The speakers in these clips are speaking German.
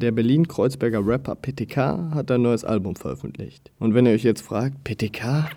Der Berlin-Kreuzberger Rapper PTK hat ein neues Album veröffentlicht. Und wenn ihr euch jetzt fragt, PTK?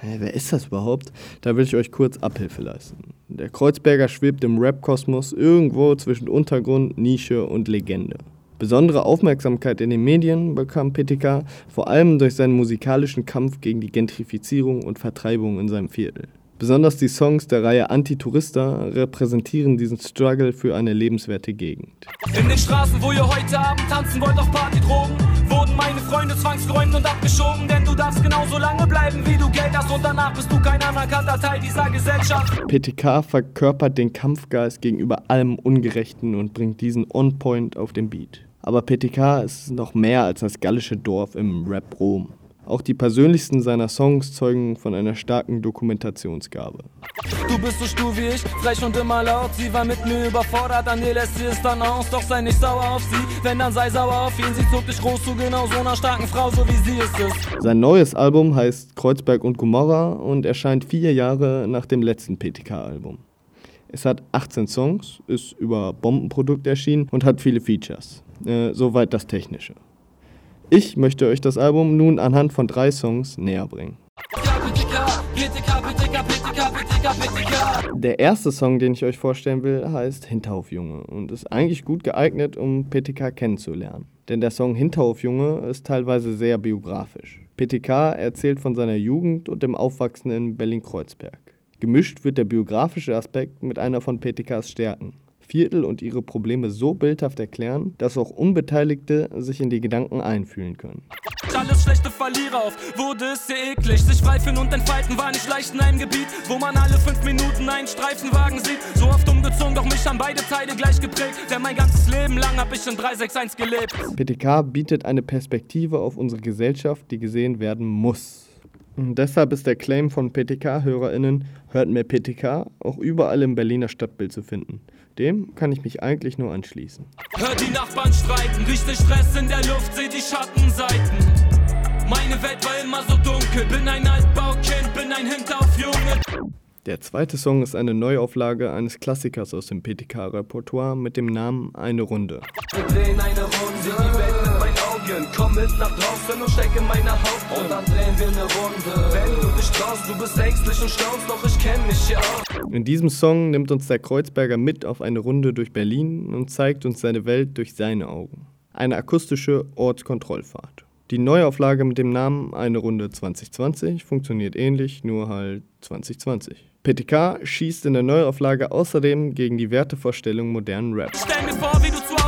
Wer ist das überhaupt? Da will ich euch kurz Abhilfe leisten. Der Kreuzberger schwebt im Rap-Kosmos irgendwo zwischen Untergrund, Nische und Legende. Besondere Aufmerksamkeit in den Medien bekam PTK vor allem durch seinen musikalischen Kampf gegen die Gentrifizierung und Vertreibung in seinem Viertel. Besonders die Songs der Reihe Anti-Tourista repräsentieren diesen Struggle für eine lebenswerte Gegend. In den Straßen, wo ihr heute Abend tanzen wollt auf Partydrogen, wurden meine Freunde zwangsgeräumt und abgeschoben, denn du darfst genauso lange bleiben, wie du Geld hast und danach bist du kein anerkannter Teil dieser Gesellschaft. PTK verkörpert den Kampfgeist gegenüber allem Ungerechten und bringt diesen on point auf den Beat. Aber PTK ist noch mehr als das gallische Dorf im Rap Rom. Auch die persönlichsten seiner Songs zeugen von einer starken Dokumentationsgabe. Du bist so stur wie ich, frech und immer laut. Sie war mit mir überfordert, an dir lässt sie es dann aus. Doch sei nicht sauer auf sie, wenn dann sei sauer auf ihn. Sie zog dich groß zu genau so einer starken Frau, so wie sie es ist. Sein neues Album heißt Kreuzberg und Gomorra und erscheint vier Jahre nach dem letzten PTK-Album. Es hat 18 Songs, ist über Bombenprodukt erschienen und hat viele Features. Äh, soweit das Technische. Ich möchte euch das Album nun anhand von drei Songs näher bringen. Der erste Song, den ich euch vorstellen will, heißt Hinterhofjunge und ist eigentlich gut geeignet, um PTK kennenzulernen. Denn der Song Hinterhofjunge ist teilweise sehr biografisch. PTK erzählt von seiner Jugend und dem Aufwachsen in Berlin-Kreuzberg. Gemischt wird der biografische Aspekt mit einer von PTKs Stärken, Viertel und ihre Probleme so bildhaft erklären, dass auch Unbeteiligte sich in die Gedanken einfühlen können. Alles schlechte Verlierer auf, wurde es sehr eklig. Sich reifen und entfalten war nicht leicht in einem Gebiet, wo man alle fünf Minuten einen Streifenwagen sieht. So oft umgezogen, doch mich haben beide Teile gleich geprägt. Denn mein ganzes Leben lang hab ich in 361 gelebt. PTK bietet eine Perspektive auf unsere Gesellschaft, die gesehen werden muss. Und deshalb ist der Claim von PTK-HörerInnen, hört mehr PTK, auch überall im Berliner Stadtbild zu finden. Dem kann ich mich eigentlich nur anschließen. Hör die Nachbarn streiten, riech den Stress in der Luft, seh die Schattenseiten. Meine Welt war immer so dunkel, bin ein Altbaukind, bin ein Hinterhofjunge. Der zweite Song ist eine Neuauflage eines Klassikers aus dem PTK-Repertoire mit dem Namen Eine Runde. Wir drehen eine Runde, die Welt Augen. Komm mit nach draußen und steck in meine Haut. Und dann drehen wir eine Runde. Wenn du dich traust, du bist ängstlich und staunst, doch ich kenn mich ja auch. In diesem Song nimmt uns der Kreuzberger mit auf eine Runde durch Berlin und zeigt uns seine Welt durch seine Augen. Eine akustische Ortskontrollfahrt. Die Neuauflage mit dem Namen Eine Runde 2020 funktioniert ähnlich, nur halt 2020. PTK schießt in der Neuauflage außerdem gegen die Wertevorstellung modernen Rap. Stell mir vor, wie du zu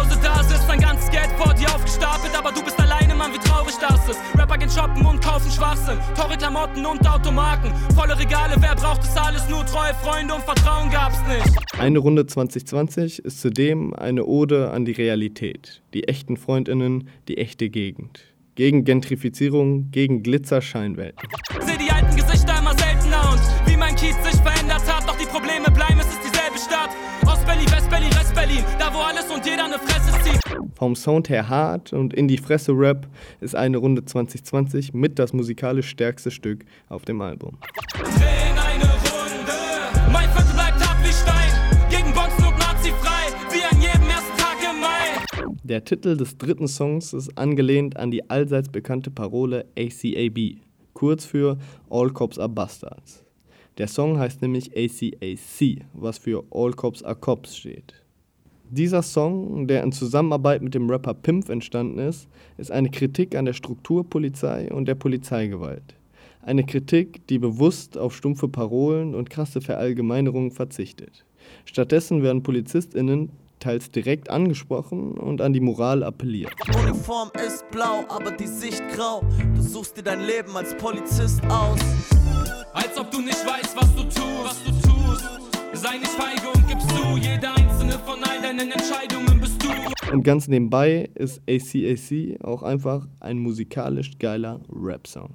ist. Rapper gehen shoppen und kaufen Schwachsinn, teure Klamotten und Automarken, volle Regale, wer braucht das alles? Nur treue Freunde und Vertrauen gab's nicht. Eine Runde 2020 ist zudem eine Ode an die Realität, die echten Freundinnen, die echte Gegend. Gegen Gentrifizierung, gegen Glitzerscheinwelten. Seh die alten Gesichter immer seltener und wie mein Kiez sich verändert hat, doch die Probleme bleiben, Rest-Berlin, da wo alles und jeder eine Fresse zieht. Vom Sound her hart und in die Fresse Rap ist eine Runde 2020 mit das musikalisch stärkste Stück auf dem Album. Drehen eine Runde, mein Viertel bleibt hart wie Stein, gegen Bonzen und Nazi-frei, wie an jedem ersten Tag im Mai. Der Titel des dritten Songs ist angelehnt an die allseits bekannte Parole ACAB, kurz für All Cops Are Bastards. Der Song heißt nämlich ACAC, was für All Cops Are Cops steht. Dieser Song, der in Zusammenarbeit mit dem Rapper Pimp entstanden ist, ist eine Kritik an der Strukturpolizei und der Polizeigewalt. Eine Kritik, die bewusst auf stumpfe Parolen und krasse Verallgemeinerungen verzichtet. Stattdessen werden PolizistInnen teils direkt angesprochen und an die Moral appelliert. Uniform ist blau, aber die Sicht grau. Du suchst dir dein Leben als Polizist aus. Als ob du nicht weißt, was du tust, was du tust. Sei nicht feige und gib zu, jede einzelne von deinen Entscheidungen bist du. Und ganz nebenbei ist ACAC auch einfach ein musikalisch geiler Rap-Song.